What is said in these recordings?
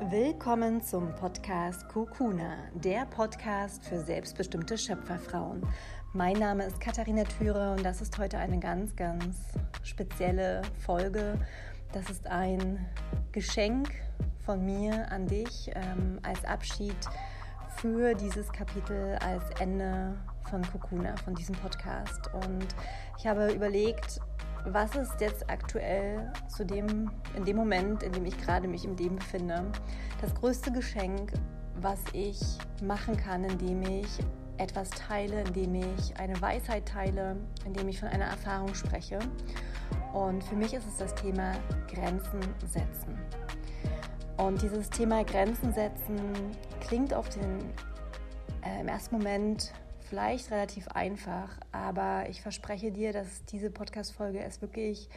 Willkommen zum Podcast Kokuna, der Podcast für selbstbestimmte Schöpferfrauen. Mein Name ist Katharina Thüre und das ist heute eine ganz, ganz spezielle Folge. Das ist ein Geschenk von mir an dich ähm, als Abschied für dieses Kapitel, als Ende von Kokuna, von diesem Podcast. Und ich habe überlegt, was ist jetzt aktuell zu dem, in dem Moment, in dem ich gerade mich im Leben befinde, das größte Geschenk, was ich machen kann, indem ich etwas teile, indem ich eine Weisheit teile, indem ich von einer Erfahrung spreche. Und für mich ist es das Thema Grenzen setzen. Und dieses Thema Grenzen setzen klingt auf den äh, im ersten Moment vielleicht relativ einfach, aber ich verspreche dir, dass diese Podcast-Folge es wirklich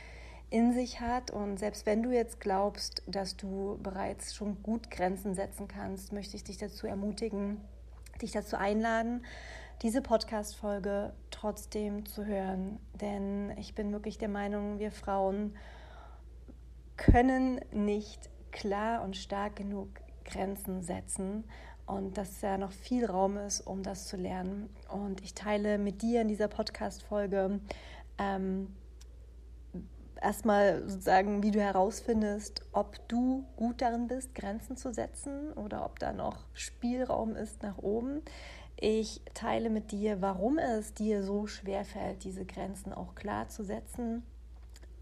in sich hat. Und selbst wenn du jetzt glaubst, dass du bereits schon gut Grenzen setzen kannst, möchte ich dich dazu ermutigen, dich dazu einladen, diese Podcast-Folge trotzdem zu hören. Denn ich bin wirklich der Meinung, wir Frauen können nicht klar und stark genug Grenzen setzen und dass ja noch viel Raum ist, um das zu lernen. Und ich teile mit dir in dieser Podcast-Folge ähm, erstmal sozusagen, wie du herausfindest, ob du gut darin bist, Grenzen zu setzen oder ob da noch Spielraum ist nach oben. Ich teile mit dir, warum es dir so schwer fällt, diese Grenzen auch klar zu setzen.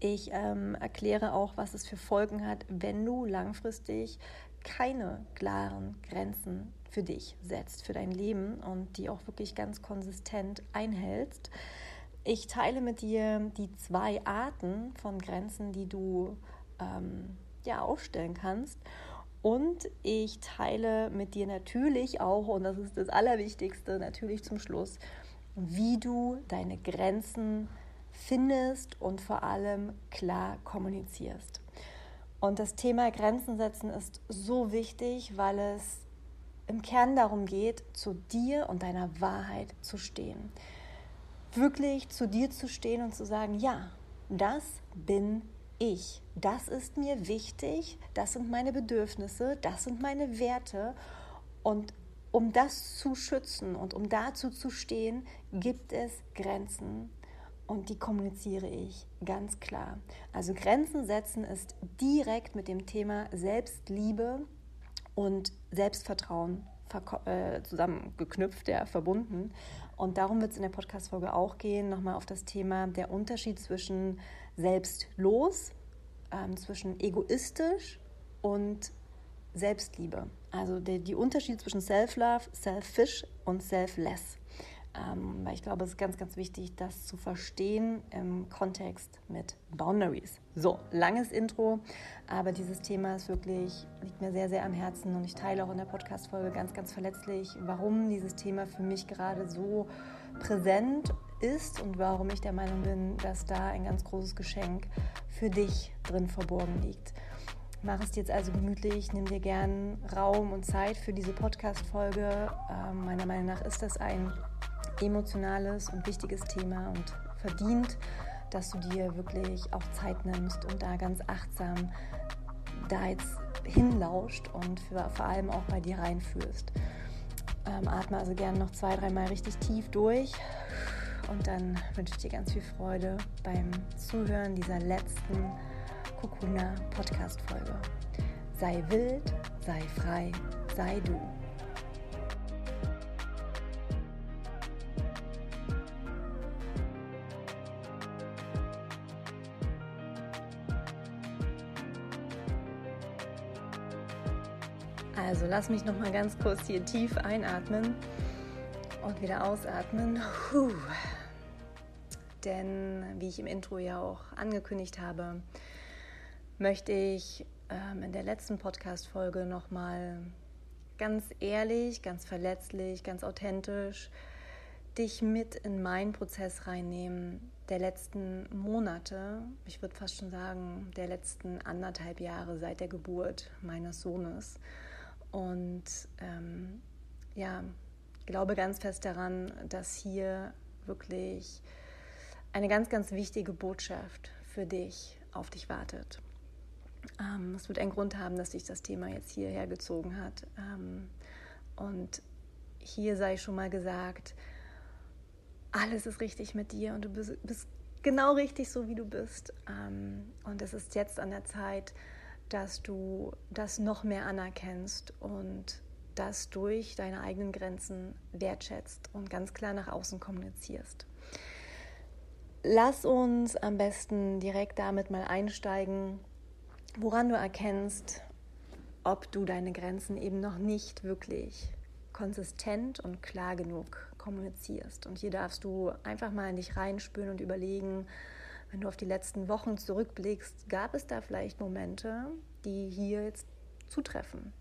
Ich ähm, erkläre auch, was es für Folgen hat, wenn du langfristig keine klaren Grenzen für dich setzt, für dein Leben und die auch wirklich ganz konsistent einhältst. Ich teile mit dir die zwei Arten von Grenzen, die du ähm, ja, aufstellen kannst. Und ich teile mit dir natürlich auch, und das ist das Allerwichtigste, natürlich zum Schluss, wie du deine Grenzen findest und vor allem klar kommunizierst. Und das Thema Grenzen setzen ist so wichtig, weil es im Kern darum geht, zu dir und deiner Wahrheit zu stehen. Wirklich zu dir zu stehen und zu sagen, ja, das bin ich. Das ist mir wichtig, das sind meine Bedürfnisse, das sind meine Werte. Und um das zu schützen und um dazu zu stehen, gibt es Grenzen und die kommuniziere ich ganz klar. Also Grenzen setzen ist direkt mit dem Thema Selbstliebe und Selbstvertrauen äh, zusammengeknüpft, ja, verbunden. Und darum wird es in der Podcast-Folge auch gehen, nochmal auf das Thema der Unterschied zwischen selbstlos, ähm, zwischen egoistisch und Selbstliebe. Also der die Unterschied zwischen Self-Love, Selfish und Selfless. Ähm, weil ich glaube, es ist ganz, ganz wichtig, das zu verstehen im Kontext mit Boundaries. So, langes Intro, aber dieses Thema ist wirklich, liegt mir sehr, sehr am Herzen und ich teile auch in der Podcast-Folge ganz, ganz verletzlich, warum dieses Thema für mich gerade so präsent ist und warum ich der Meinung bin, dass da ein ganz großes Geschenk für dich drin verborgen liegt. Mach es dir jetzt also gemütlich, nimm dir gern Raum und Zeit für diese Podcast-Folge. Ähm, meiner Meinung nach ist das ein emotionales und wichtiges Thema und verdient, dass du dir wirklich auch Zeit nimmst und da ganz achtsam da jetzt hinlauscht und für, vor allem auch bei dir reinführst. Ähm, atme also gerne noch zwei, dreimal richtig tief durch und dann wünsche ich dir ganz viel Freude beim Zuhören dieser letzten Kokuna Podcast Folge. Sei wild, sei frei, sei du. Also lass mich noch mal ganz kurz hier tief einatmen und wieder ausatmen. Puh. Denn wie ich im Intro ja auch angekündigt habe, möchte ich ähm, in der letzten Podcast-Folge noch mal ganz ehrlich, ganz verletzlich, ganz authentisch dich mit in meinen Prozess reinnehmen der letzten Monate, ich würde fast schon sagen, der letzten anderthalb Jahre seit der Geburt meines Sohnes. Und ähm, ja, glaube ganz fest daran, dass hier wirklich eine ganz, ganz wichtige Botschaft für dich auf dich wartet. Ähm, es wird einen Grund haben, dass sich das Thema jetzt hierher gezogen hat. Ähm, und hier sei schon mal gesagt, alles ist richtig mit dir und du bist, bist genau richtig so, wie du bist. Ähm, und es ist jetzt an der Zeit, dass du das noch mehr anerkennst und das durch deine eigenen Grenzen wertschätzt und ganz klar nach außen kommunizierst. Lass uns am besten direkt damit mal einsteigen, woran du erkennst, ob du deine Grenzen eben noch nicht wirklich konsistent und klar genug kommunizierst. Und hier darfst du einfach mal in dich reinspüren und überlegen, wenn du auf die letzten Wochen zurückblickst, gab es da vielleicht Momente, die hier jetzt zutreffen?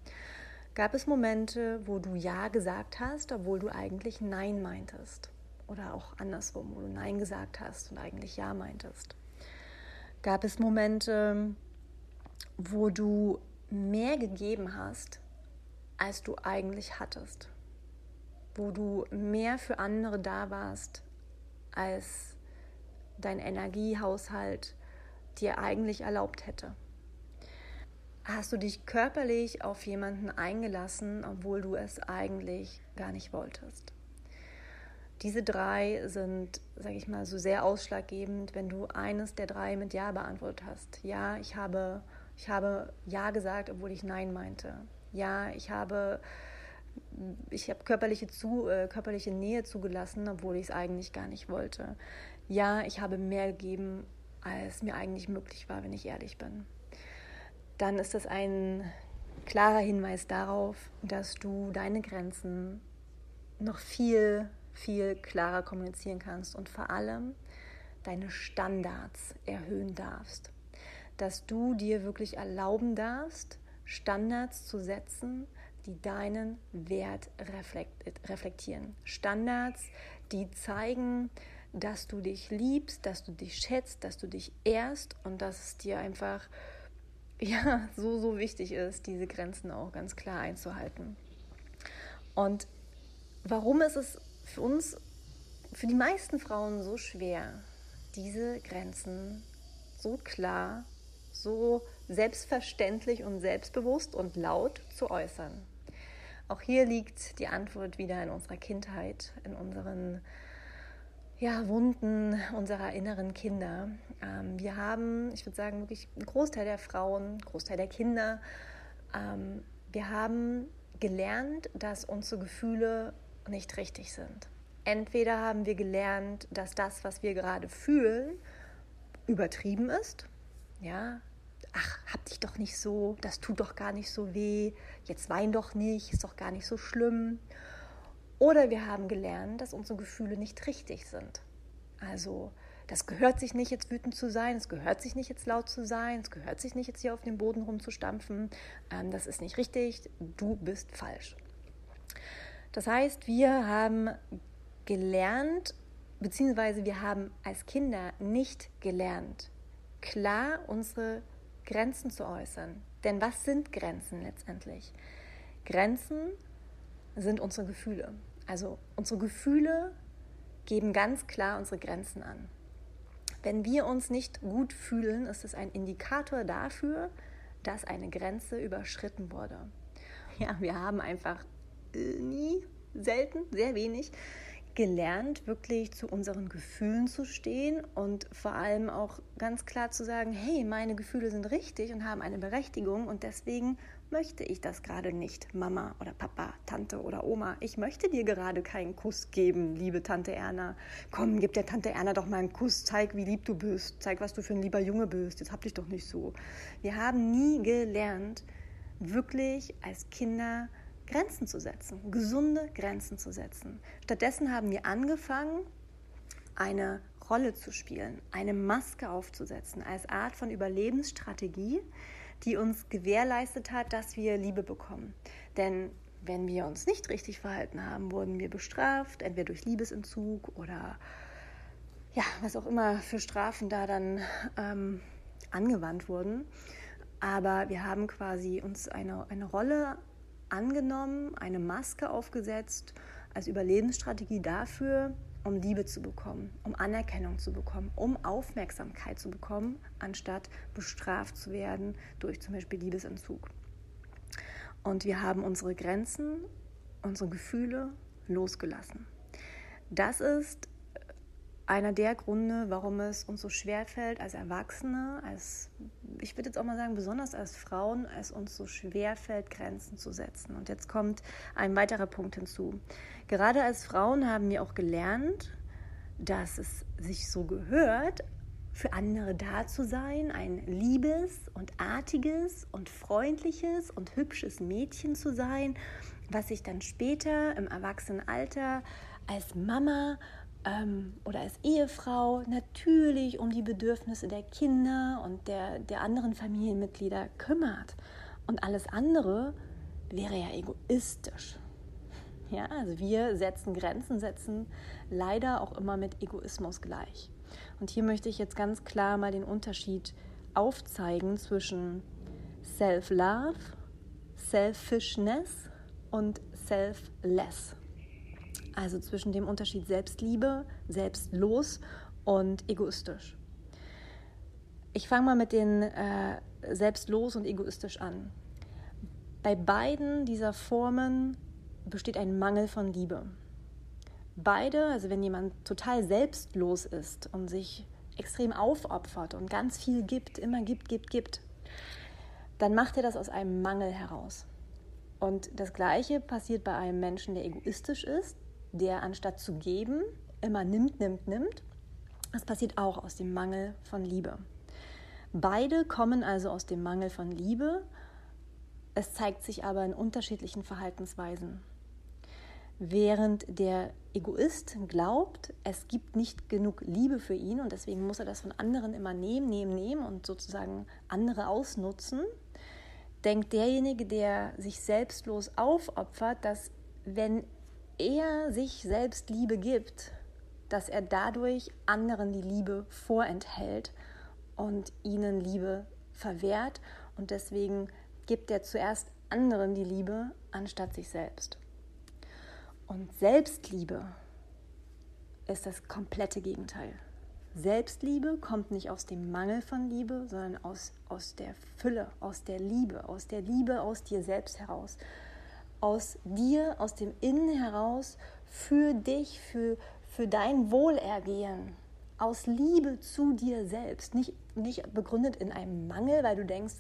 Gab es Momente, wo du Ja gesagt hast, obwohl du eigentlich Nein meintest? Oder auch andersrum, wo du Nein gesagt hast und eigentlich Ja meintest? Gab es Momente, wo du mehr gegeben hast, als du eigentlich hattest? Wo du mehr für andere da warst, als dein Energiehaushalt dir eigentlich erlaubt hätte? Hast du dich körperlich auf jemanden eingelassen, obwohl du es eigentlich gar nicht wolltest? Diese drei sind, sage ich mal, so sehr ausschlaggebend, wenn du eines der drei mit Ja beantwortet hast. Ja, ich habe, ich habe Ja gesagt, obwohl ich Nein meinte. Ja, ich habe, ich habe körperliche, zu, äh, körperliche Nähe zugelassen, obwohl ich es eigentlich gar nicht wollte. Ja, ich habe mehr gegeben, als mir eigentlich möglich war, wenn ich ehrlich bin dann ist das ein klarer Hinweis darauf, dass du deine Grenzen noch viel, viel klarer kommunizieren kannst und vor allem deine Standards erhöhen darfst. Dass du dir wirklich erlauben darfst, Standards zu setzen, die deinen Wert reflektieren. Standards, die zeigen, dass du dich liebst, dass du dich schätzt, dass du dich ehrst und dass es dir einfach ja so, so wichtig ist, diese Grenzen auch ganz klar einzuhalten. Und warum ist es für uns, für die meisten Frauen so schwer, diese Grenzen so klar, so selbstverständlich und selbstbewusst und laut zu äußern? Auch hier liegt die Antwort wieder in unserer Kindheit, in unseren ja, Wunden unserer inneren Kinder. Ähm, wir haben, ich würde sagen, wirklich einen Großteil der Frauen, einen Großteil der Kinder, ähm, wir haben gelernt, dass unsere Gefühle nicht richtig sind. Entweder haben wir gelernt, dass das, was wir gerade fühlen, übertrieben ist. Ja, ach, hab dich doch nicht so, das tut doch gar nicht so weh, jetzt wein doch nicht, ist doch gar nicht so schlimm. Oder wir haben gelernt, dass unsere Gefühle nicht richtig sind. Also das gehört sich nicht, jetzt wütend zu sein, es gehört sich nicht, jetzt laut zu sein, es gehört sich nicht, jetzt hier auf dem Boden rumzustampfen. Ähm, das ist nicht richtig, du bist falsch. Das heißt, wir haben gelernt, beziehungsweise wir haben als Kinder nicht gelernt, klar unsere Grenzen zu äußern. Denn was sind Grenzen letztendlich? Grenzen sind unsere Gefühle. Also unsere Gefühle geben ganz klar unsere Grenzen an. Wenn wir uns nicht gut fühlen, ist es ein Indikator dafür, dass eine Grenze überschritten wurde. Ja, wir haben einfach nie, selten, sehr wenig gelernt, wirklich zu unseren Gefühlen zu stehen und vor allem auch ganz klar zu sagen, hey, meine Gefühle sind richtig und haben eine Berechtigung und deswegen möchte ich das gerade nicht, Mama oder Papa, Tante oder Oma. Ich möchte dir gerade keinen Kuss geben, liebe Tante Erna. Komm, gib der Tante Erna doch mal einen Kuss, zeig, wie lieb du bist, zeig, was du für ein lieber Junge bist. Jetzt hab dich doch nicht so. Wir haben nie gelernt, wirklich als Kinder Grenzen zu setzen, gesunde Grenzen zu setzen. Stattdessen haben wir angefangen, eine Rolle zu spielen, eine Maske aufzusetzen als Art von Überlebensstrategie, die uns gewährleistet hat, dass wir Liebe bekommen. Denn wenn wir uns nicht richtig verhalten haben, wurden wir bestraft, entweder durch Liebesentzug oder ja, was auch immer für Strafen da dann ähm, angewandt wurden. Aber wir haben quasi uns eine, eine Rolle angenommen, eine Maske aufgesetzt als Überlebensstrategie dafür, um Liebe zu bekommen, um Anerkennung zu bekommen, um Aufmerksamkeit zu bekommen, anstatt bestraft zu werden durch zum Beispiel Liebesentzug. Und wir haben unsere Grenzen, unsere Gefühle losgelassen. Das ist einer der Gründe, warum es uns so schwer fällt, als Erwachsene, als ich würde jetzt auch mal sagen, besonders als Frauen, es uns so schwer fällt, Grenzen zu setzen. Und jetzt kommt ein weiterer Punkt hinzu. Gerade als Frauen haben wir auch gelernt, dass es sich so gehört, für andere da zu sein, ein liebes und artiges und freundliches und hübsches Mädchen zu sein, was sich dann später im Erwachsenenalter als Mama ähm, oder als Ehefrau natürlich um die Bedürfnisse der Kinder und der, der anderen Familienmitglieder kümmert. Und alles andere wäre ja egoistisch. Ja, also wir setzen Grenzen, setzen leider auch immer mit Egoismus gleich. Und hier möchte ich jetzt ganz klar mal den Unterschied aufzeigen zwischen Self-Love, Selfishness und Selfless. Also zwischen dem Unterschied Selbstliebe, selbstlos und egoistisch. Ich fange mal mit den äh, selbstlos und egoistisch an. Bei beiden dieser Formen besteht ein Mangel von Liebe. Beide, also wenn jemand total selbstlos ist und sich extrem aufopfert und ganz viel gibt, immer gibt, gibt, gibt, dann macht er das aus einem Mangel heraus. Und das Gleiche passiert bei einem Menschen, der egoistisch ist, der anstatt zu geben immer nimmt, nimmt, nimmt. Das passiert auch aus dem Mangel von Liebe. Beide kommen also aus dem Mangel von Liebe. Es zeigt sich aber in unterschiedlichen Verhaltensweisen. Während der Egoist glaubt, es gibt nicht genug Liebe für ihn und deswegen muss er das von anderen immer nehmen, nehmen, nehmen und sozusagen andere ausnutzen, denkt derjenige, der sich selbstlos aufopfert, dass wenn er sich selbst Liebe gibt, dass er dadurch anderen die Liebe vorenthält und ihnen Liebe verwehrt. Und deswegen gibt er zuerst anderen die Liebe anstatt sich selbst. Und Selbstliebe ist das komplette Gegenteil. Selbstliebe kommt nicht aus dem Mangel von Liebe, sondern aus, aus der Fülle, aus der Liebe, aus der Liebe aus dir selbst heraus aus dir, aus dem Innen heraus, für dich, für, für dein Wohlergehen, aus Liebe zu dir selbst, nicht, nicht begründet in einem Mangel, weil du denkst,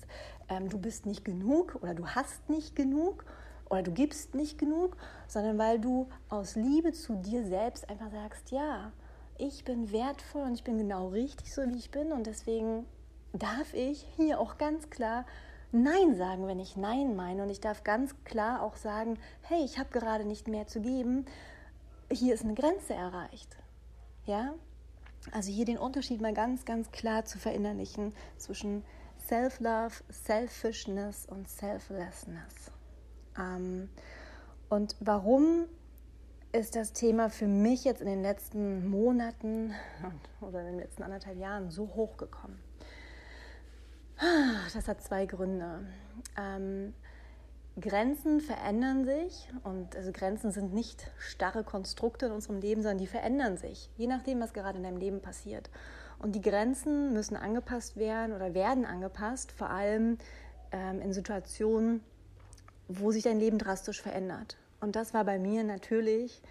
ähm, du bist nicht genug oder du hast nicht genug oder du gibst nicht genug, sondern weil du aus Liebe zu dir selbst einfach sagst, ja, ich bin wertvoll und ich bin genau richtig so, wie ich bin und deswegen darf ich hier auch ganz klar Nein sagen, wenn ich Nein meine. Und ich darf ganz klar auch sagen, hey, ich habe gerade nicht mehr zu geben. Hier ist eine Grenze erreicht. Ja? Also hier den Unterschied mal ganz, ganz klar zu verinnerlichen zwischen Self-Love, Selfishness und Selflessness. Ähm, und warum ist das Thema für mich jetzt in den letzten Monaten oder in den letzten anderthalb Jahren so hochgekommen? Das hat zwei Gründe. Ähm, Grenzen verändern sich und also Grenzen sind nicht starre Konstrukte in unserem Leben, sondern die verändern sich, je nachdem, was gerade in deinem Leben passiert. Und die Grenzen müssen angepasst werden oder werden angepasst, vor allem ähm, in Situationen, wo sich dein Leben drastisch verändert. Und das war bei mir natürlich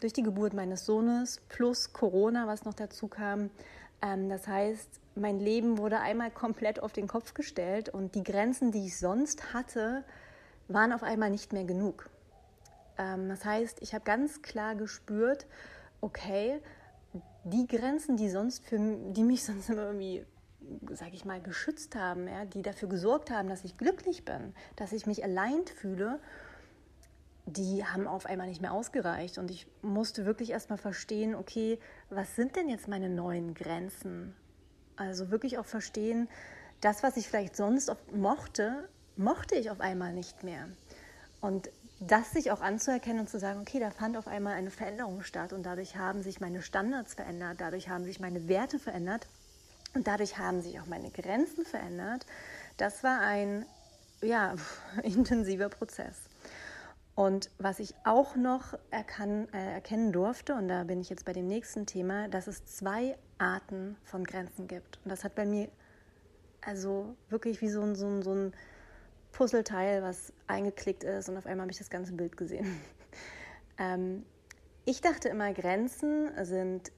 durch die Geburt meines Sohnes plus Corona, was noch dazu kam. Ähm, das heißt, mein Leben wurde einmal komplett auf den Kopf gestellt und die Grenzen, die ich sonst hatte, waren auf einmal nicht mehr genug. Ähm, das heißt, ich habe ganz klar gespürt, okay, die Grenzen, die sonst für die mich sonst immer irgendwie, sage ich mal, geschützt haben, ja, die dafür gesorgt haben, dass ich glücklich bin, dass ich mich allein fühle, die haben auf einmal nicht mehr ausgereicht. Und ich musste wirklich erstmal verstehen, okay, was sind denn jetzt meine neuen Grenzen? Also wirklich auch verstehen, das, was ich vielleicht sonst mochte, mochte ich auf einmal nicht mehr. Und das sich auch anzuerkennen und zu sagen, okay, da fand auf einmal eine Veränderung statt und dadurch haben sich meine Standards verändert, dadurch haben sich meine Werte verändert und dadurch haben sich auch meine Grenzen verändert. Das war ein ja, intensiver Prozess. Und was ich auch noch erkan, äh, erkennen durfte, und da bin ich jetzt bei dem nächsten Thema, dass es zwei Arten von Grenzen gibt. Und das hat bei mir also wirklich wie so ein, so ein, so ein Puzzleteil, was eingeklickt ist und auf einmal habe ich das ganze Bild gesehen. ähm, ich dachte immer, Grenzen sind,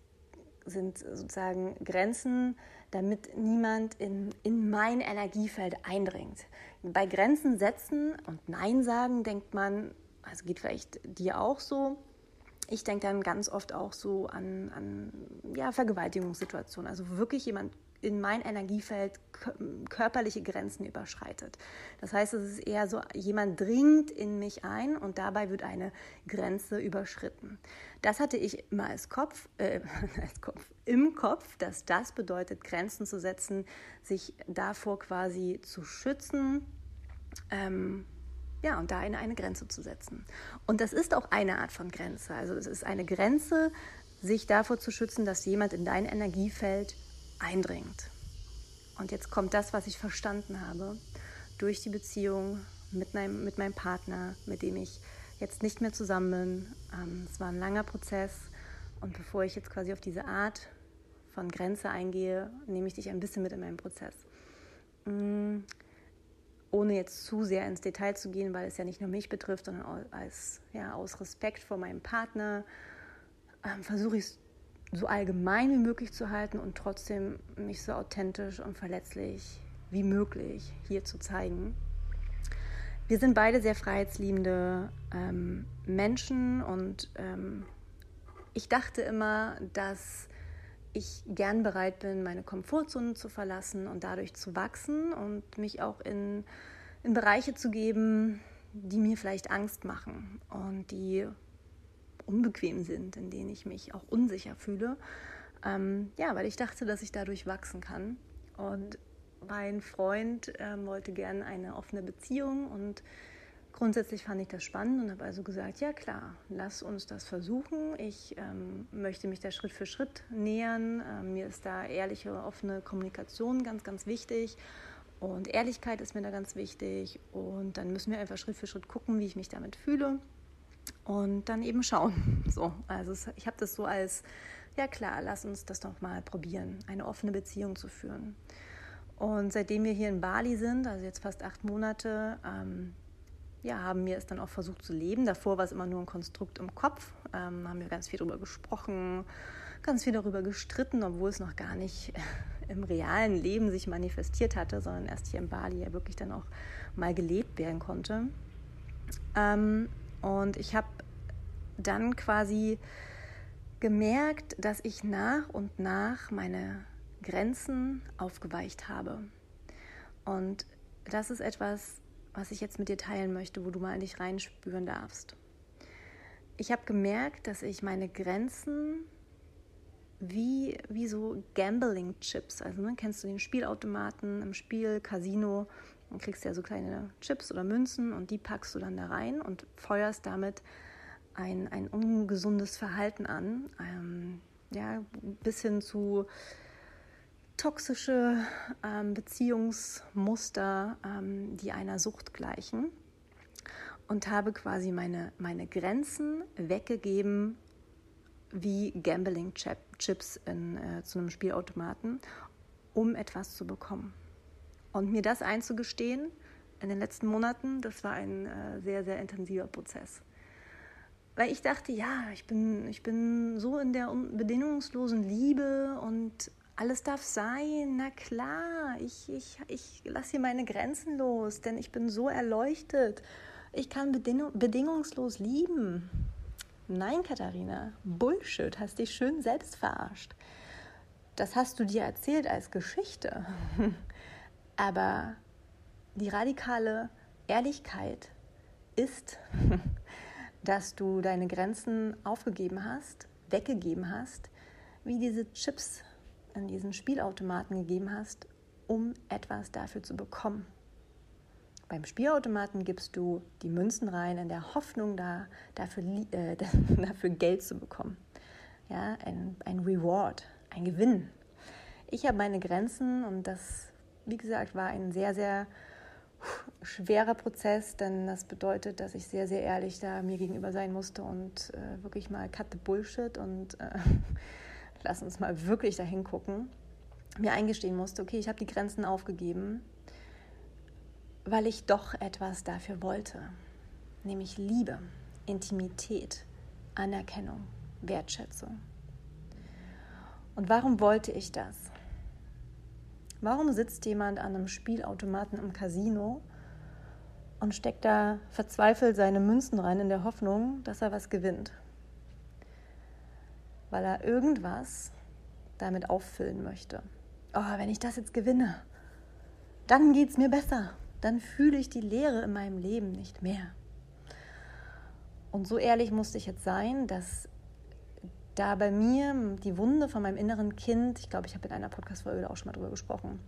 sind sozusagen Grenzen, damit niemand in, in mein Energiefeld eindringt. Bei Grenzen setzen und Nein sagen denkt man, also geht vielleicht dir auch so, ich denke dann ganz oft auch so an, an ja, Vergewaltigungssituationen. Also wirklich jemand in mein Energiefeld körperliche Grenzen überschreitet. Das heißt, es ist eher so, jemand dringt in mich ein und dabei wird eine Grenze überschritten. Das hatte ich immer als Kopf, äh, als Kopf im Kopf, dass das bedeutet, Grenzen zu setzen, sich davor quasi zu schützen. Ähm, ja, und da in eine Grenze zu setzen. Und das ist auch eine Art von Grenze. Also es ist eine Grenze, sich davor zu schützen, dass jemand in dein Energiefeld eindringt. Und jetzt kommt das, was ich verstanden habe durch die Beziehung mit meinem, mit meinem Partner, mit dem ich jetzt nicht mehr zusammen bin. Ähm, es war ein langer Prozess und bevor ich jetzt quasi auf diese Art von Grenze eingehe, nehme ich dich ein bisschen mit in meinen Prozess. Ohne jetzt zu sehr ins Detail zu gehen, weil es ja nicht nur mich betrifft, sondern als, ja, aus Respekt vor meinem Partner ähm, versuche ich es so allgemein wie möglich zu halten und trotzdem mich so authentisch und verletzlich wie möglich hier zu zeigen. Wir sind beide sehr freiheitsliebende ähm, Menschen und ähm, ich dachte immer, dass ich gern bereit bin, meine Komfortzone zu verlassen und dadurch zu wachsen und mich auch in, in Bereiche zu geben, die mir vielleicht Angst machen und die unbequem sind, in denen ich mich auch unsicher fühle. Ähm, ja, weil ich dachte, dass ich dadurch wachsen kann. Und mein Freund ähm, wollte gerne eine offene Beziehung und grundsätzlich fand ich das spannend und habe also gesagt, ja klar, lass uns das versuchen. Ich ähm, möchte mich da Schritt für Schritt nähern. Ähm, mir ist da ehrliche, offene Kommunikation ganz, ganz wichtig. Und Ehrlichkeit ist mir da ganz wichtig. Und dann müssen wir einfach Schritt für Schritt gucken, wie ich mich damit fühle und dann eben schauen. So, also ich habe das so als, ja klar, lass uns das doch mal probieren, eine offene Beziehung zu führen. Und seitdem wir hier in Bali sind, also jetzt fast acht Monate, ähm, ja, haben wir es dann auch versucht zu leben. Davor war es immer nur ein Konstrukt im Kopf, ähm, haben wir ganz viel darüber gesprochen, ganz viel darüber gestritten, obwohl es noch gar nicht im realen Leben sich manifestiert hatte, sondern erst hier in Bali ja wirklich dann auch mal gelebt werden konnte. Ähm, und ich habe dann quasi gemerkt, dass ich nach und nach meine Grenzen aufgeweicht habe. Und das ist etwas, was ich jetzt mit dir teilen möchte, wo du mal in dich reinspüren darfst. Ich habe gemerkt, dass ich meine Grenzen wie, wie so Gambling-Chips, also ne, kennst du den Spielautomaten im Spiel, Casino, dann kriegst du ja so kleine Chips oder Münzen und die packst du dann da rein und feuerst damit ein, ein ungesundes Verhalten an. Ähm, ja, bis hin zu toxische ähm, Beziehungsmuster, ähm, die einer Sucht gleichen. Und habe quasi meine, meine Grenzen weggegeben wie Gambling-Chips äh, zu einem Spielautomaten, um etwas zu bekommen. Und mir das einzugestehen in den letzten Monaten, das war ein äh, sehr, sehr intensiver Prozess. Weil ich dachte, ja, ich bin, ich bin so in der bedingungslosen Liebe und alles darf sein, na klar, ich, ich, ich lasse hier meine Grenzen los, denn ich bin so erleuchtet. Ich kann bedingungslos lieben. Nein, Katharina, Bullshit, hast dich schön selbst verarscht. Das hast du dir erzählt als Geschichte. Aber die radikale Ehrlichkeit ist, dass du deine Grenzen aufgegeben hast, weggegeben hast, wie diese Chips in diesen Spielautomaten gegeben hast, um etwas dafür zu bekommen. Beim Spielautomaten gibst du die Münzen rein in der Hoffnung, da, dafür, äh, dafür Geld zu bekommen. Ja, ein, ein Reward, ein Gewinn. Ich habe meine Grenzen und das wie gesagt, war ein sehr, sehr schwerer Prozess, denn das bedeutet, dass ich sehr, sehr ehrlich da mir gegenüber sein musste und äh, wirklich mal cut the bullshit und äh, lass uns mal wirklich dahin gucken. Mir eingestehen musste, okay, ich habe die Grenzen aufgegeben, weil ich doch etwas dafür wollte, nämlich Liebe, Intimität, Anerkennung, Wertschätzung. Und warum wollte ich das? Warum sitzt jemand an einem Spielautomaten im Casino und steckt da verzweifelt seine Münzen rein in der Hoffnung, dass er was gewinnt? Weil er irgendwas damit auffüllen möchte. Oh, wenn ich das jetzt gewinne, dann geht es mir besser. Dann fühle ich die Leere in meinem Leben nicht mehr. Und so ehrlich musste ich jetzt sein, dass da bei mir die Wunde von meinem inneren Kind, ich glaube, ich habe in einer Podcast-Folge auch schon mal drüber gesprochen,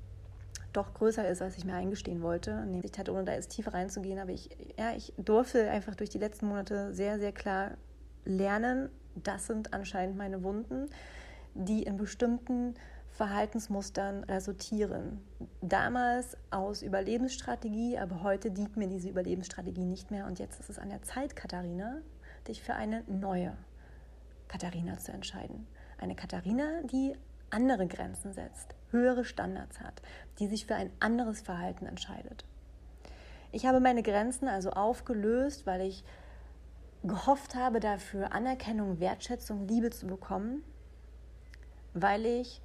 doch größer ist, als ich mir eingestehen wollte. Ich hatte, ohne da jetzt tiefer reinzugehen, aber ich, ja, ich durfte einfach durch die letzten Monate sehr, sehr klar lernen, das sind anscheinend meine Wunden, die in bestimmten Verhaltensmustern resultieren. Damals aus Überlebensstrategie, aber heute dient mir diese Überlebensstrategie nicht mehr. Und jetzt ist es an der Zeit, Katharina, dich für eine neue Katharina zu entscheiden. Eine Katharina, die andere Grenzen setzt, höhere Standards hat, die sich für ein anderes Verhalten entscheidet. Ich habe meine Grenzen also aufgelöst, weil ich gehofft habe, dafür Anerkennung, Wertschätzung, Liebe zu bekommen, weil ich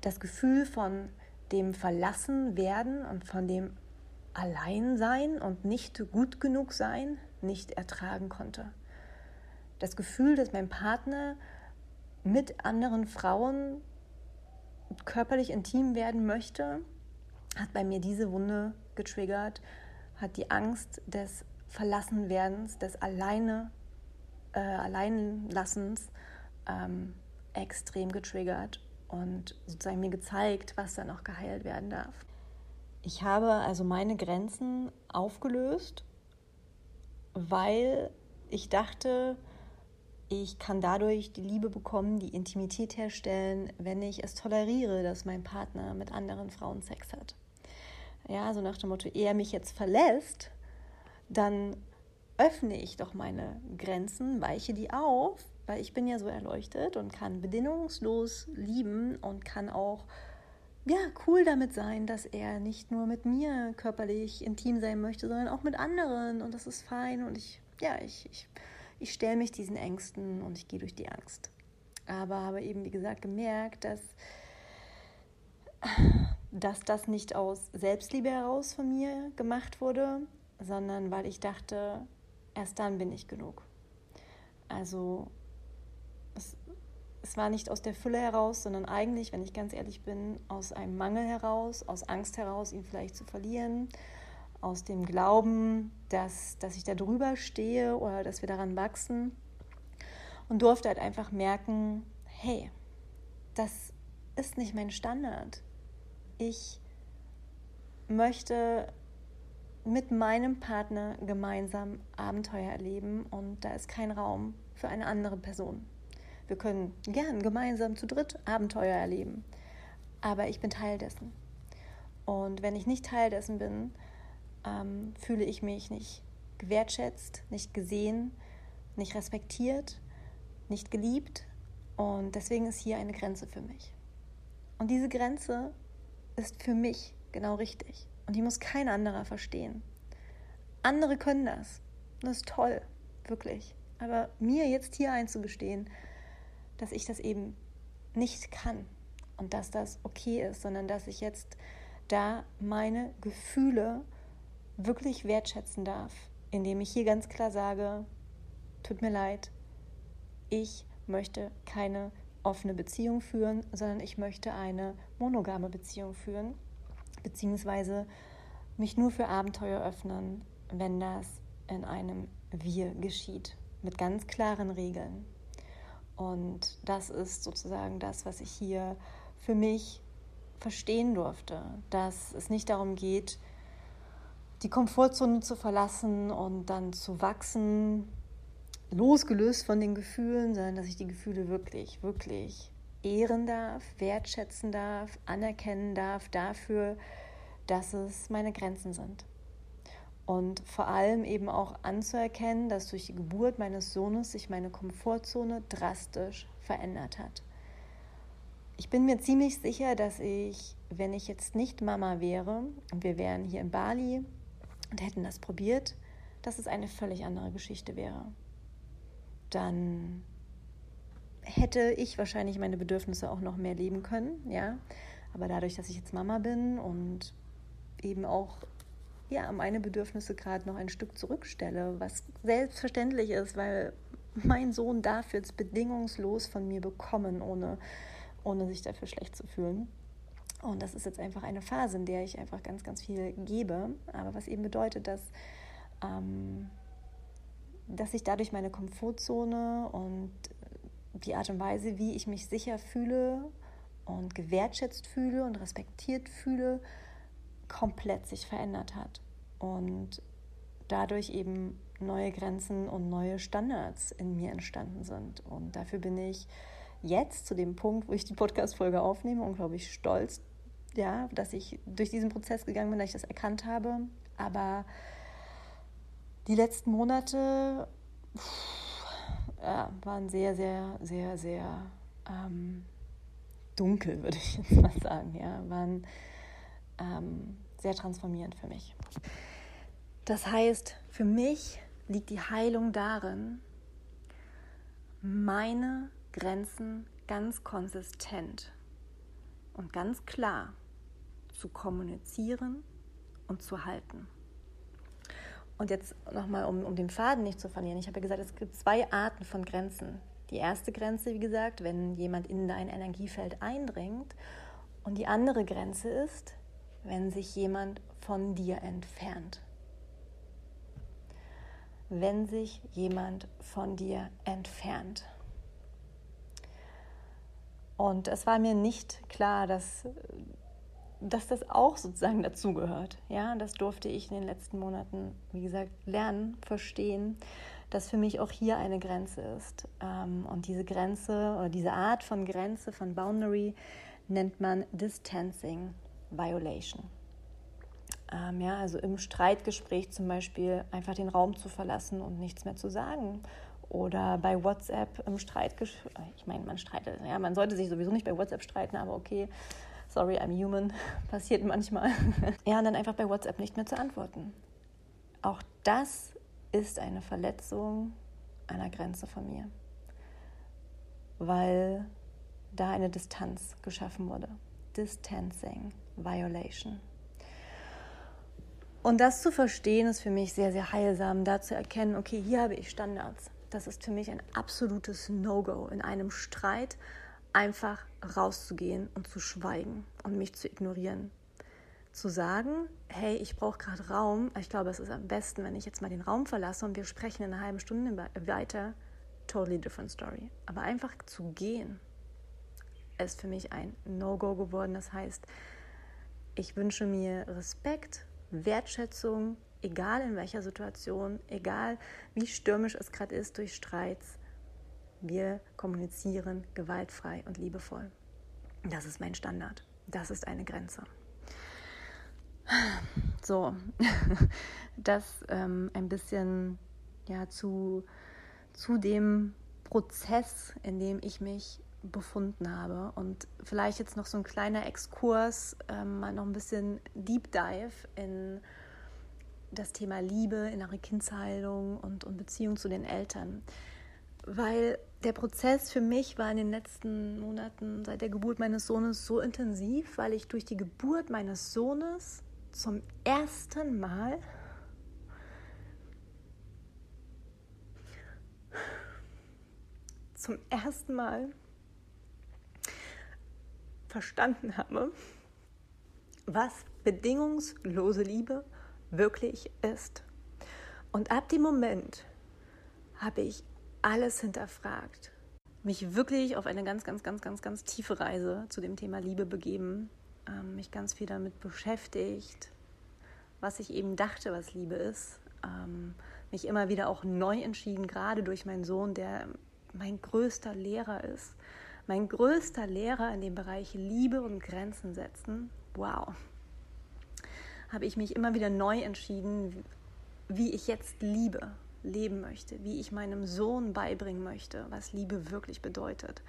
das Gefühl von dem Verlassenwerden und von dem Alleinsein und nicht gut genug sein nicht ertragen konnte. Das Gefühl, dass mein Partner mit anderen Frauen körperlich intim werden möchte, hat bei mir diese Wunde getriggert, hat die Angst des Verlassenwerdens, des Alleine, äh, Alleinlassens ähm, extrem getriggert und sozusagen mir gezeigt, was da noch geheilt werden darf. Ich habe also meine Grenzen aufgelöst, weil ich dachte, ich kann dadurch die Liebe bekommen, die Intimität herstellen, wenn ich es toleriere, dass mein Partner mit anderen Frauen Sex hat. Ja, so nach dem Motto, er mich jetzt verlässt, dann öffne ich doch meine Grenzen, weiche die auf, weil ich bin ja so erleuchtet und kann bedingungslos lieben und kann auch ja, cool damit sein, dass er nicht nur mit mir körperlich intim sein möchte, sondern auch mit anderen und das ist fein und ich ja, ich, ich ich stelle mich diesen Ängsten und ich gehe durch die Angst. Aber habe eben, wie gesagt, gemerkt, dass, dass das nicht aus Selbstliebe heraus von mir gemacht wurde, sondern weil ich dachte, erst dann bin ich genug. Also es, es war nicht aus der Fülle heraus, sondern eigentlich, wenn ich ganz ehrlich bin, aus einem Mangel heraus, aus Angst heraus, ihn vielleicht zu verlieren aus dem Glauben, dass, dass ich da drüber stehe oder dass wir daran wachsen und durfte halt einfach merken, hey, das ist nicht mein Standard. Ich möchte mit meinem Partner gemeinsam Abenteuer erleben und da ist kein Raum für eine andere Person. Wir können gern gemeinsam zu dritt Abenteuer erleben, aber ich bin Teil dessen. Und wenn ich nicht Teil dessen bin, ähm, fühle ich mich nicht gewertschätzt, nicht gesehen, nicht respektiert, nicht geliebt. Und deswegen ist hier eine Grenze für mich. Und diese Grenze ist für mich genau richtig. Und die muss kein anderer verstehen. Andere können das. Das ist toll, wirklich. Aber mir jetzt hier einzugestehen, dass ich das eben nicht kann und dass das okay ist, sondern dass ich jetzt da meine Gefühle wirklich wertschätzen darf, indem ich hier ganz klar sage, tut mir leid, ich möchte keine offene Beziehung führen, sondern ich möchte eine monogame Beziehung führen, beziehungsweise mich nur für Abenteuer öffnen, wenn das in einem Wir geschieht, mit ganz klaren Regeln. Und das ist sozusagen das, was ich hier für mich verstehen durfte, dass es nicht darum geht, die Komfortzone zu verlassen und dann zu wachsen, losgelöst von den Gefühlen, sondern dass ich die Gefühle wirklich, wirklich ehren darf, wertschätzen darf, anerkennen darf dafür, dass es meine Grenzen sind. Und vor allem eben auch anzuerkennen, dass durch die Geburt meines Sohnes sich meine Komfortzone drastisch verändert hat. Ich bin mir ziemlich sicher, dass ich, wenn ich jetzt nicht Mama wäre und wir wären hier in Bali und hätten das probiert, dass es eine völlig andere Geschichte wäre. Dann hätte ich wahrscheinlich meine Bedürfnisse auch noch mehr leben können, ja. Aber dadurch, dass ich jetzt Mama bin und eben auch ja, meine Bedürfnisse gerade noch ein Stück zurückstelle, was selbstverständlich ist, weil mein Sohn darf jetzt bedingungslos von mir bekommen, ohne, ohne sich dafür schlecht zu fühlen. Und das ist jetzt einfach eine Phase, in der ich einfach ganz, ganz viel gebe, aber was eben bedeutet, dass, ähm, dass ich dadurch meine Komfortzone und die Art und Weise, wie ich mich sicher fühle und gewertschätzt fühle und respektiert fühle, komplett sich verändert hat und dadurch eben neue Grenzen und neue Standards in mir entstanden sind. Und dafür bin ich jetzt zu dem Punkt, wo ich die Podcast-Folge aufnehme, unglaublich stolz, ja, dass ich durch diesen Prozess gegangen bin, dass ich das erkannt habe. Aber die letzten Monate ja, waren sehr, sehr, sehr, sehr ähm, dunkel, würde ich jetzt mal sagen. Ja, waren ähm, sehr transformierend für mich. Das heißt, für mich liegt die Heilung darin, meine Grenzen ganz konsistent und ganz klar zu kommunizieren und zu halten. Und jetzt nochmal, um, um den Faden nicht zu verlieren. Ich habe ja gesagt, es gibt zwei Arten von Grenzen. Die erste Grenze, wie gesagt, wenn jemand in dein Energiefeld eindringt. Und die andere Grenze ist, wenn sich jemand von dir entfernt. Wenn sich jemand von dir entfernt. Und es war mir nicht klar, dass, dass das auch sozusagen dazugehört. Ja, das durfte ich in den letzten Monaten, wie gesagt, lernen, verstehen, dass für mich auch hier eine Grenze ist. Ähm, und diese Grenze oder diese Art von Grenze, von Boundary, nennt man Distancing Violation. Ähm, ja, also im Streitgespräch zum Beispiel einfach den Raum zu verlassen und nichts mehr zu sagen. Oder bei WhatsApp im Streitgespräch, ich meine, man streitet, ja, man sollte sich sowieso nicht bei WhatsApp streiten, aber okay, sorry, I'm human, passiert manchmal. ja, und dann einfach bei WhatsApp nicht mehr zu antworten. Auch das ist eine Verletzung einer Grenze von mir, weil da eine Distanz geschaffen wurde. Distancing Violation. Und das zu verstehen, ist für mich sehr, sehr heilsam, da zu erkennen, okay, hier habe ich Standards. Das ist für mich ein absolutes No-Go, in einem Streit einfach rauszugehen und zu schweigen und mich zu ignorieren. Zu sagen, hey, ich brauche gerade Raum, ich glaube, es ist am besten, wenn ich jetzt mal den Raum verlasse und wir sprechen in einer halben Stunde weiter, totally different story. Aber einfach zu gehen, ist für mich ein No-Go geworden. Das heißt, ich wünsche mir Respekt Wertschätzung, egal in welcher Situation, egal wie stürmisch es gerade ist durch Streits. Wir kommunizieren gewaltfrei und liebevoll. Das ist mein Standard. Das ist eine Grenze. So, das ähm, ein bisschen ja, zu, zu dem Prozess, in dem ich mich befunden habe. Und vielleicht jetzt noch so ein kleiner Exkurs, ähm, mal noch ein bisschen Deep Dive in das Thema Liebe, innere Kindsheilung und, und Beziehung zu den Eltern. Weil der Prozess für mich war in den letzten Monaten seit der Geburt meines Sohnes so intensiv, weil ich durch die Geburt meines Sohnes zum ersten Mal zum ersten Mal verstanden habe, was bedingungslose Liebe wirklich ist. Und ab dem Moment habe ich alles hinterfragt, mich wirklich auf eine ganz, ganz, ganz, ganz, ganz tiefe Reise zu dem Thema Liebe begeben, ähm, mich ganz viel damit beschäftigt, was ich eben dachte, was Liebe ist, ähm, mich immer wieder auch neu entschieden, gerade durch meinen Sohn, der mein größter Lehrer ist, mein größter Lehrer in dem Bereich Liebe und Grenzen setzen. Wow. habe ich mich immer wieder neu entschieden, wie ich jetzt Liebe leben möchte, wie ich meinem Sohn beibringen möchte, was Liebe wirklich bedeutet.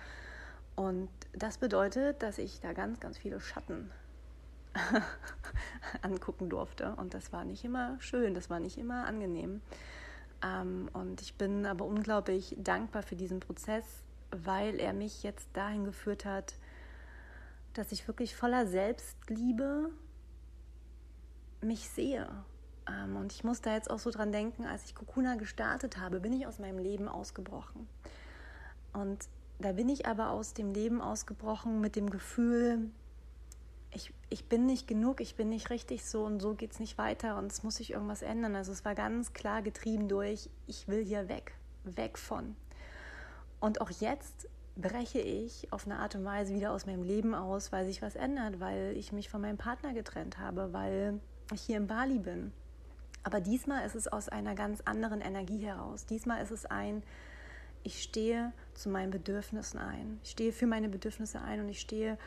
Und das bedeutet, dass ich da ganz, ganz viele Schatten angucken durfte. Und das war nicht immer schön, das war nicht immer angenehm. Ähm, und ich bin aber unglaublich dankbar für diesen Prozess, weil er mich jetzt dahin geführt hat, dass ich wirklich voller Selbstliebe mich sehe. Ähm, und ich muss da jetzt auch so dran denken, als ich Kokuna gestartet habe, bin ich aus meinem Leben ausgebrochen. Und da bin ich aber aus dem Leben ausgebrochen mit dem Gefühl, ich, ich bin nicht genug, ich bin nicht richtig so und so geht es nicht weiter und es muss sich irgendwas ändern. Also es war ganz klar getrieben durch, ich will hier weg, weg von. Und auch jetzt breche ich auf eine Art und Weise wieder aus meinem Leben aus, weil sich was ändert, weil ich mich von meinem Partner getrennt habe, weil ich hier in Bali bin. Aber diesmal ist es aus einer ganz anderen Energie heraus. Diesmal ist es ein, ich stehe zu meinen Bedürfnissen ein. Ich stehe für meine Bedürfnisse ein und ich stehe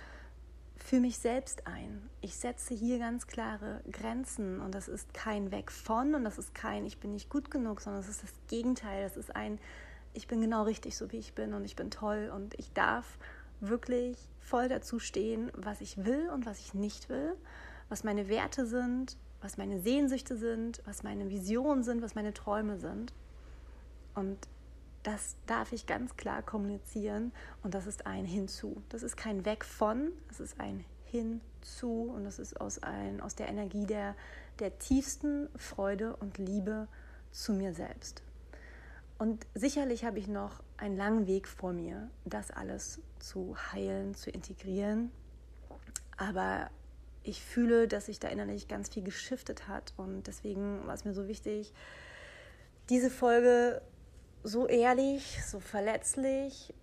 für mich selbst ein. Ich setze hier ganz klare Grenzen und das ist kein Weg von und das ist kein ich bin nicht gut genug, sondern es ist das Gegenteil. Das ist ein ich bin genau richtig so wie ich bin und ich bin toll und ich darf wirklich voll dazu stehen, was ich will und was ich nicht will, was meine Werte sind, was meine Sehnsüchte sind, was meine Visionen sind, was meine Träume sind. Und das darf ich ganz klar kommunizieren und das ist ein Hinzu. Das ist kein Weg von, das ist ein Hinzu und das ist aus, ein, aus der Energie der, der tiefsten Freude und Liebe zu mir selbst. Und sicherlich habe ich noch einen langen Weg vor mir, das alles zu heilen, zu integrieren. Aber ich fühle, dass sich da innerlich ganz viel geschiftet hat. Und deswegen war es mir so wichtig, diese Folge so ehrlich, so verletzlich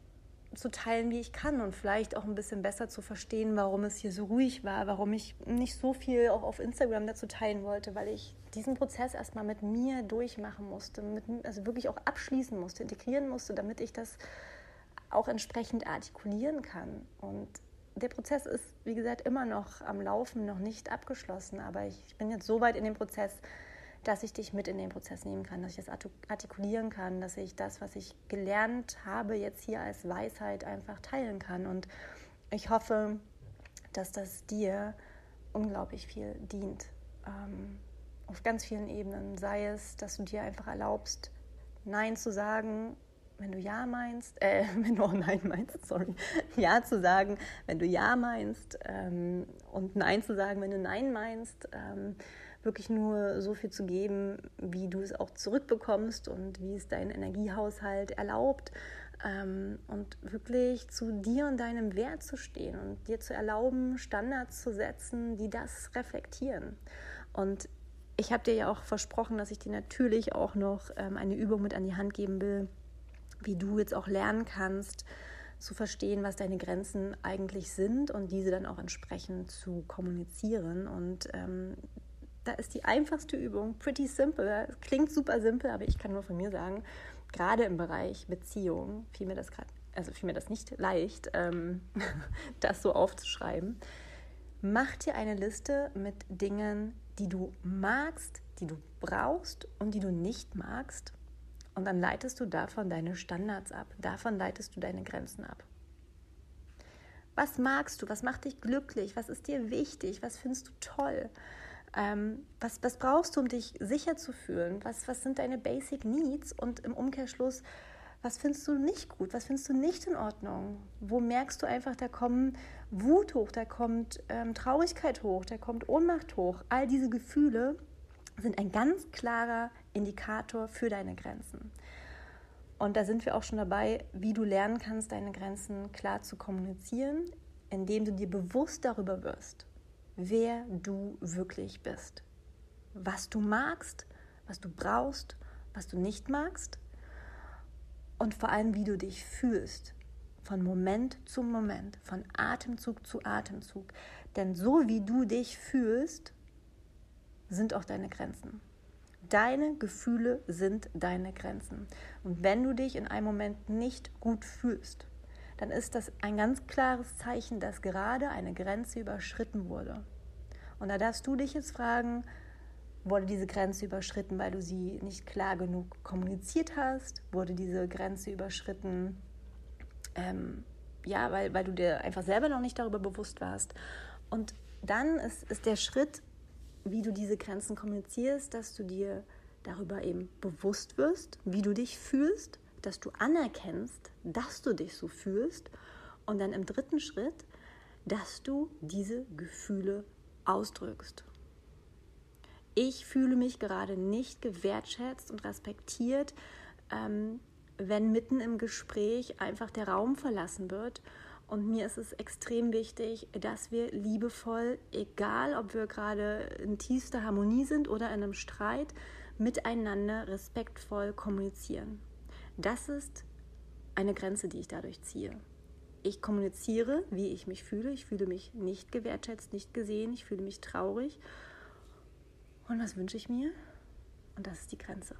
zu teilen, wie ich kann und vielleicht auch ein bisschen besser zu verstehen, warum es hier so ruhig war, warum ich nicht so viel auch auf Instagram dazu teilen wollte, weil ich diesen Prozess erstmal mit mir durchmachen musste, mit, also wirklich auch abschließen musste, integrieren musste, damit ich das auch entsprechend artikulieren kann. Und der Prozess ist, wie gesagt, immer noch am Laufen, noch nicht abgeschlossen, aber ich bin jetzt so weit in dem Prozess, dass ich dich mit in den Prozess nehmen kann, dass ich das artikulieren kann, dass ich das, was ich gelernt habe, jetzt hier als Weisheit einfach teilen kann. Und ich hoffe, dass das dir unglaublich viel dient. Ähm, auf ganz vielen Ebenen. Sei es, dass du dir einfach erlaubst, Nein zu sagen, wenn du Ja meinst, äh, wenn du auch Nein meinst, sorry, Ja zu sagen, wenn du Ja meinst ähm, und Nein zu sagen, wenn du Nein meinst. Ähm, wirklich nur so viel zu geben, wie du es auch zurückbekommst und wie es dein Energiehaushalt erlaubt. Ähm, und wirklich zu dir und deinem Wert zu stehen und dir zu erlauben, Standards zu setzen, die das reflektieren. Und ich habe dir ja auch versprochen, dass ich dir natürlich auch noch ähm, eine Übung mit an die Hand geben will, wie du jetzt auch lernen kannst, zu verstehen, was deine Grenzen eigentlich sind und diese dann auch entsprechend zu kommunizieren. Und ähm, da ist die einfachste Übung pretty simple. Klingt super simpel, aber ich kann nur von mir sagen, gerade im Bereich Beziehung fiel mir das gerade, also fiel mir das nicht leicht, ähm, das so aufzuschreiben. Mach dir eine Liste mit Dingen, die du magst, die du brauchst und die du nicht magst. Und dann leitest du davon deine Standards ab. Davon leitest du deine Grenzen ab. Was magst du? Was macht dich glücklich? Was ist dir wichtig? Was findest du toll? Ähm, was, was brauchst du, um dich sicher zu fühlen? Was, was sind deine Basic Needs? Und im Umkehrschluss, was findest du nicht gut? Was findest du nicht in Ordnung? Wo merkst du einfach, da kommt Wut hoch, da kommt ähm, Traurigkeit hoch, da kommt Ohnmacht hoch. All diese Gefühle sind ein ganz klarer Indikator für deine Grenzen. Und da sind wir auch schon dabei, wie du lernen kannst, deine Grenzen klar zu kommunizieren, indem du dir bewusst darüber wirst, wer du wirklich bist. Was du magst, was du brauchst, was du nicht magst und vor allem, wie du dich fühlst. Von Moment zu Moment, von Atemzug zu Atemzug. Denn so wie du dich fühlst, sind auch deine Grenzen. Deine Gefühle sind deine Grenzen. Und wenn du dich in einem Moment nicht gut fühlst, dann ist das ein ganz klares Zeichen, dass gerade eine Grenze überschritten wurde. Und da darfst du dich jetzt fragen, wurde diese Grenze überschritten, weil du sie nicht klar genug kommuniziert hast? Wurde diese Grenze überschritten, ähm, ja, weil, weil du dir einfach selber noch nicht darüber bewusst warst? Und dann ist, ist der Schritt, wie du diese Grenzen kommunizierst, dass du dir darüber eben bewusst wirst, wie du dich fühlst, dass du anerkennst, dass du dich so fühlst und dann im dritten Schritt, dass du diese Gefühle ausdrückst. Ich fühle mich gerade nicht gewertschätzt und respektiert, ähm, wenn mitten im Gespräch einfach der Raum verlassen wird. Und mir ist es extrem wichtig, dass wir liebevoll, egal ob wir gerade in tiefster Harmonie sind oder in einem Streit, miteinander respektvoll kommunizieren. Das ist eine Grenze, die ich dadurch ziehe. Ich kommuniziere, wie ich mich fühle. Ich fühle mich nicht gewertschätzt, nicht gesehen. Ich fühle mich traurig. Und was wünsche ich mir? Und das ist die Grenze.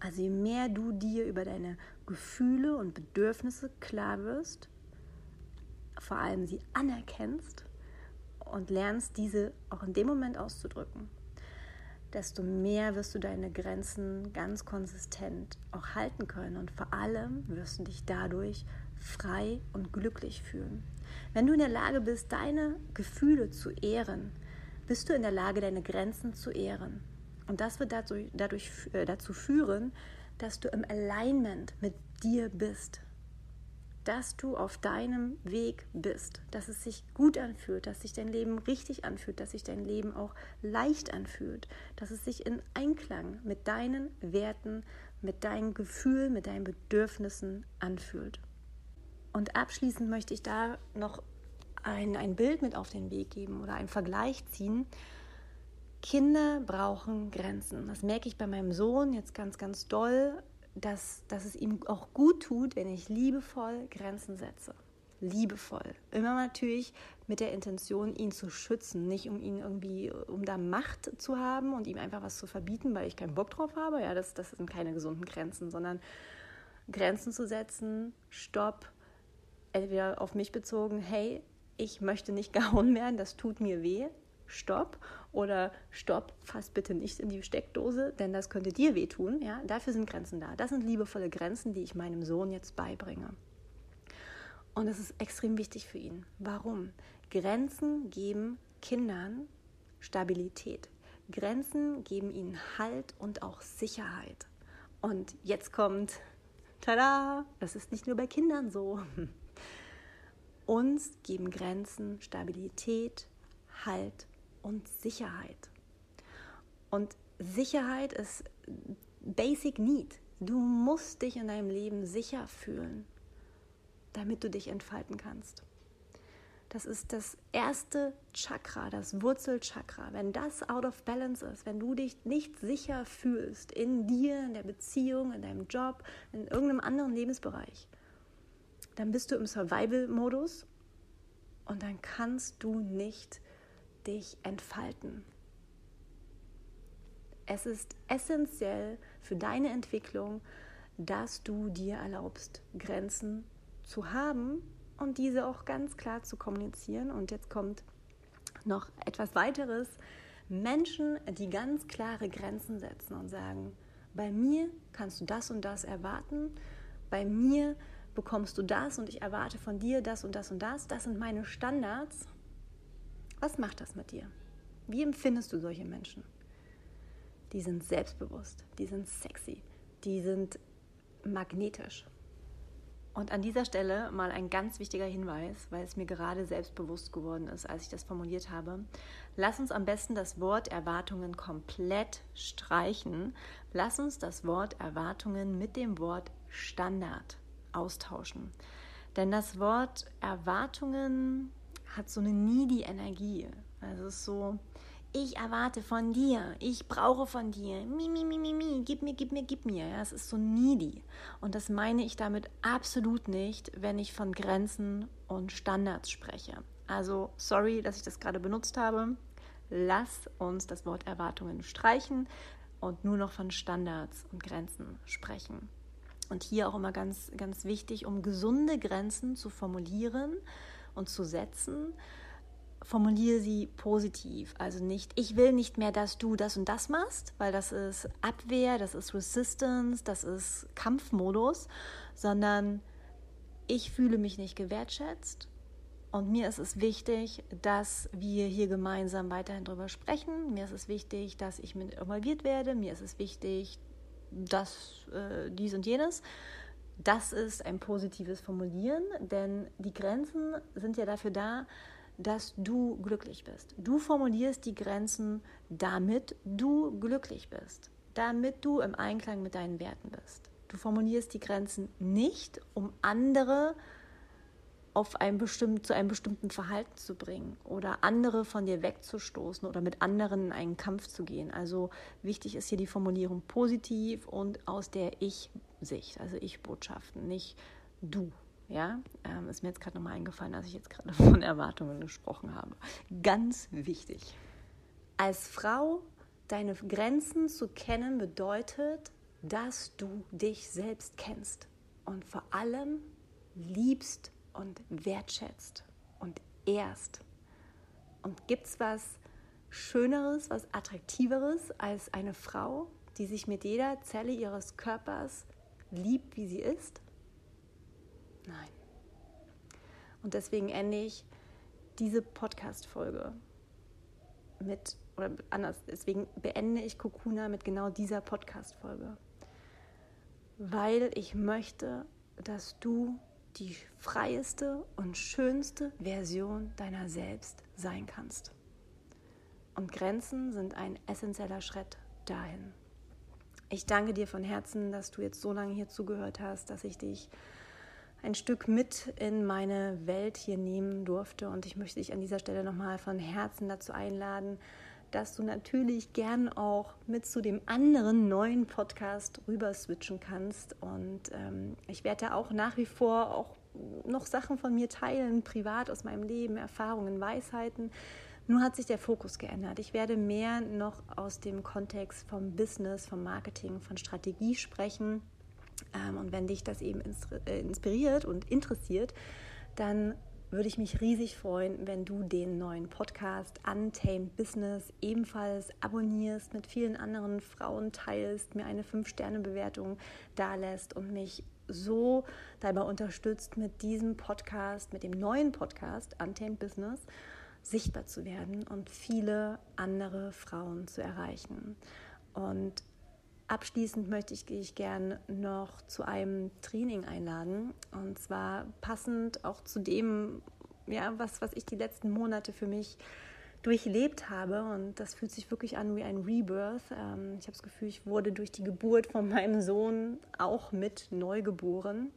Also je mehr du dir über deine Gefühle und Bedürfnisse klar wirst, vor allem sie anerkennst und lernst, diese auch in dem Moment auszudrücken, desto mehr wirst du deine Grenzen ganz konsistent auch halten können und vor allem wirst du dich dadurch frei und glücklich fühlen. Wenn du in der Lage bist, deine Gefühle zu ehren, bist du in der Lage, deine Grenzen zu ehren. Und das wird dazu, dadurch, äh, dazu führen, dass du im Alignment mit dir bist, dass du auf deinem Weg bist, dass es sich gut anfühlt, dass sich dein Leben richtig anfühlt, dass sich dein Leben auch leicht anfühlt, dass es sich in Einklang mit deinen Werten, mit deinen Gefühlen, mit deinen Bedürfnissen anfühlt. Und abschließend möchte ich da noch ein, ein Bild mit auf den Weg geben oder einen Vergleich ziehen. Kinder brauchen Grenzen. Das merke ich bei meinem Sohn jetzt ganz, ganz doll dass, dass es ihm auch gut tut, wenn ich liebevoll Grenzen setze. Liebevoll. Immer natürlich mit der Intention, ihn zu schützen, nicht um ihn irgendwie, um da Macht zu haben und ihm einfach was zu verbieten, weil ich keinen Bock drauf habe. Ja, das, das sind keine gesunden Grenzen, sondern Grenzen zu setzen, Stopp, entweder auf mich bezogen, hey, ich möchte nicht gehauen werden, das tut mir weh, Stopp oder Stopp, fass bitte nicht in die Steckdose, denn das könnte dir wehtun. Ja? Dafür sind Grenzen da. Das sind liebevolle Grenzen, die ich meinem Sohn jetzt beibringe. Und das ist extrem wichtig für ihn. Warum? Grenzen geben Kindern Stabilität. Grenzen geben ihnen Halt und auch Sicherheit. Und jetzt kommt, tada, das ist nicht nur bei Kindern so. Uns geben Grenzen Stabilität, Halt und Sicherheit. Und Sicherheit ist Basic Need. Du musst dich in deinem Leben sicher fühlen, damit du dich entfalten kannst. Das ist das erste Chakra, das Wurzelchakra. Wenn das out of balance ist, wenn du dich nicht sicher fühlst in dir, in der Beziehung, in deinem Job, in irgendeinem anderen Lebensbereich, dann bist du im Survival-Modus und dann kannst du nicht dich entfalten. Es ist essentiell für deine Entwicklung, dass du dir erlaubst, Grenzen zu haben und diese auch ganz klar zu kommunizieren. Und jetzt kommt noch etwas weiteres. Menschen, die ganz klare Grenzen setzen und sagen, bei mir kannst du das und das erwarten, bei mir bekommst du das und ich erwarte von dir das und das und das, das sind meine Standards was macht das mit dir? Wie empfindest du solche Menschen? Die sind selbstbewusst, die sind sexy, die sind magnetisch. Und an dieser Stelle mal ein ganz wichtiger Hinweis, weil es mir gerade selbstbewusst geworden ist, als ich das formuliert habe. Lass uns am besten das Wort Erwartungen komplett streichen. Lass uns das Wort Erwartungen mit dem Wort Standard austauschen. Denn das Wort Erwartungen hat so eine needy Energie. Also es ist so, ich erwarte von dir, ich brauche von dir, mi, mi, mi, mi, mi, gib mir, gib mir, gib mir. Ja, es ist so needy. Und das meine ich damit absolut nicht, wenn ich von Grenzen und Standards spreche. Also, sorry, dass ich das gerade benutzt habe. Lass uns das Wort Erwartungen streichen und nur noch von Standards und Grenzen sprechen. Und hier auch immer ganz, ganz wichtig, um gesunde Grenzen zu formulieren, und zu setzen, formuliere sie positiv. Also nicht, ich will nicht mehr, dass du das und das machst, weil das ist Abwehr, das ist Resistance, das ist Kampfmodus, sondern ich fühle mich nicht gewertschätzt und mir ist es wichtig, dass wir hier gemeinsam weiterhin darüber sprechen. Mir ist es wichtig, dass ich mit involviert werde. Mir ist es wichtig, dass äh, dies und jenes. Das ist ein positives Formulieren, denn die Grenzen sind ja dafür da, dass du glücklich bist. Du formulierst die Grenzen, damit du glücklich bist, damit du im Einklang mit deinen Werten bist. Du formulierst die Grenzen nicht, um andere zu auf ein bestimmt, zu einem bestimmten Verhalten zu bringen oder andere von dir wegzustoßen oder mit anderen in einen Kampf zu gehen. Also wichtig ist hier die Formulierung positiv und aus der Ich-Sicht, also Ich-Botschaften, nicht du. Ja, ähm, ist mir jetzt gerade nochmal eingefallen, als ich jetzt gerade von Erwartungen gesprochen habe. Ganz wichtig. Als Frau deine Grenzen zu kennen bedeutet, dass du dich selbst kennst und vor allem liebst und wertschätzt und ehrst. Und gibt es was Schöneres, was Attraktiveres als eine Frau, die sich mit jeder Zelle ihres Körpers liebt, wie sie ist? Nein. Und deswegen ende ich diese Podcast-Folge mit, oder anders, deswegen beende ich Kokuna mit genau dieser Podcast-Folge. Weil ich möchte, dass du die freieste und schönste Version deiner selbst sein kannst. Und Grenzen sind ein essentieller Schritt dahin. Ich danke dir von Herzen, dass du jetzt so lange hier zugehört hast, dass ich dich ein Stück mit in meine Welt hier nehmen durfte. Und ich möchte dich an dieser Stelle nochmal von Herzen dazu einladen, dass du natürlich gern auch mit zu dem anderen neuen Podcast rüber switchen kannst. Und ähm, ich werde da auch nach wie vor auch noch Sachen von mir teilen, privat aus meinem Leben, Erfahrungen, Weisheiten. Nur hat sich der Fokus geändert. Ich werde mehr noch aus dem Kontext vom Business, vom Marketing, von Strategie sprechen. Ähm, und wenn dich das eben äh, inspiriert und interessiert, dann würde ich mich riesig freuen, wenn du den neuen Podcast Untamed Business ebenfalls abonnierst, mit vielen anderen Frauen teilst, mir eine 5-Sterne-Bewertung dalässt und mich so dabei unterstützt, mit diesem Podcast, mit dem neuen Podcast Untamed Business sichtbar zu werden und viele andere Frauen zu erreichen. Und Abschließend möchte ich dich gerne noch zu einem Training einladen. Und zwar passend auch zu dem, ja, was, was ich die letzten Monate für mich durchlebt habe. Und das fühlt sich wirklich an wie ein Rebirth. Ähm, ich habe das Gefühl, ich wurde durch die Geburt von meinem Sohn auch mit neu geboren.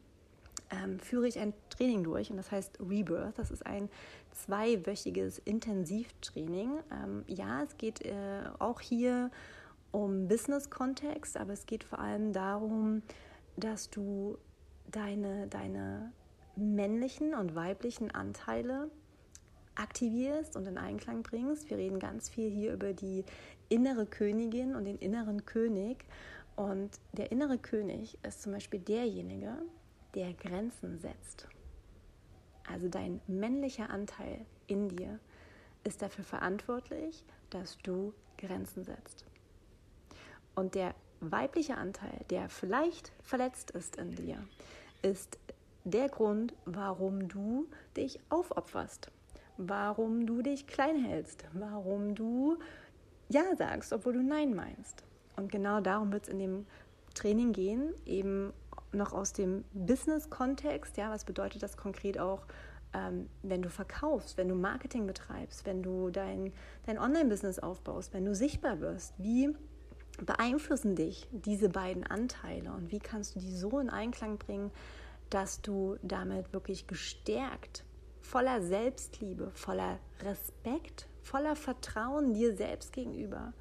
Ähm, führe ich ein Training durch und das heißt Rebirth. Das ist ein zweiwöchiges Intensivtraining. Ähm, ja, es geht äh, auch hier um Business-Kontext, aber es geht vor allem darum, dass du deine, deine männlichen und weiblichen Anteile aktivierst und in Einklang bringst. Wir reden ganz viel hier über die innere Königin und den inneren König. Und der innere König ist zum Beispiel derjenige, der Grenzen setzt. Also dein männlicher Anteil in dir ist dafür verantwortlich, dass du Grenzen setzt. Und der weibliche Anteil, der vielleicht verletzt ist in dir, ist der Grund, warum du dich aufopferst, warum du dich klein hältst, warum du Ja sagst, obwohl du Nein meinst. Und genau darum wird es in dem Training gehen, eben noch aus dem Business-Kontext. Ja, was bedeutet das konkret auch, ähm, wenn du verkaufst, wenn du Marketing betreibst, wenn du dein, dein Online-Business aufbaust, wenn du sichtbar wirst? Wie beeinflussen dich diese beiden Anteile und wie kannst du die so in Einklang bringen, dass du damit wirklich gestärkt, voller Selbstliebe, voller Respekt, voller Vertrauen dir selbst gegenüber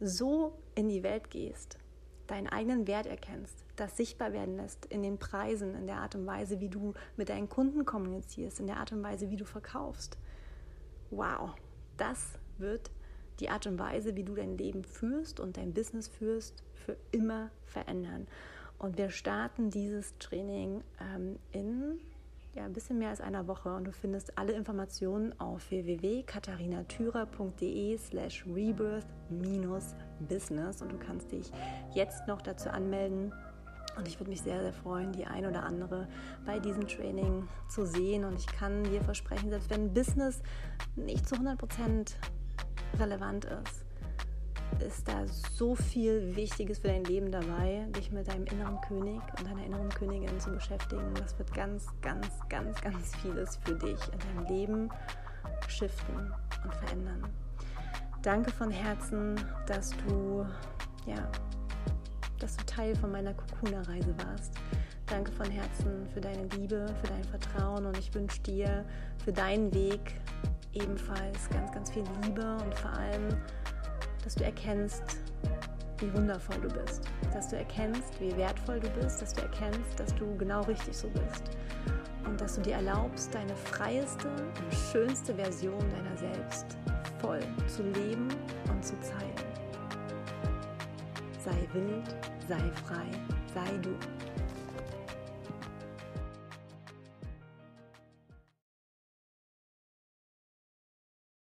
so in die Welt gehst, deinen eigenen Wert erkennst, das sichtbar werden lässt in den Preisen, in der Art und Weise, wie du mit deinen Kunden kommunizierst, in der Art und Weise, wie du verkaufst. Wow, das wird die Art und Weise, wie du dein Leben führst und dein Business führst, für immer verändern. Und wir starten dieses Training ähm, in ja, ein bisschen mehr als einer Woche und du findest alle Informationen auf www.katharinatürer.de slash rebirth-business und du kannst dich jetzt noch dazu anmelden. Und ich würde mich sehr, sehr freuen, die ein oder andere bei diesem Training zu sehen. Und ich kann dir versprechen, selbst wenn Business nicht zu 100% relevant ist, ist da so viel Wichtiges für dein Leben dabei, dich mit deinem inneren König und deiner inneren Königin zu beschäftigen. Das wird ganz, ganz, ganz, ganz vieles für dich in deinem Leben shiften und verändern. Danke von Herzen, dass du, ja, dass du Teil von meiner Kokuna-Reise warst. Danke von Herzen für deine Liebe, für dein Vertrauen und ich wünsche dir für deinen Weg ebenfalls ganz, ganz viel Liebe und vor allem dass du erkennst, wie wundervoll du bist, dass du erkennst, wie wertvoll du bist, dass du erkennst, dass du genau richtig so bist und dass du dir erlaubst, deine freieste und schönste Version deiner selbst voll zu leben und zu zeigen. Sei wild, sei frei, sei du.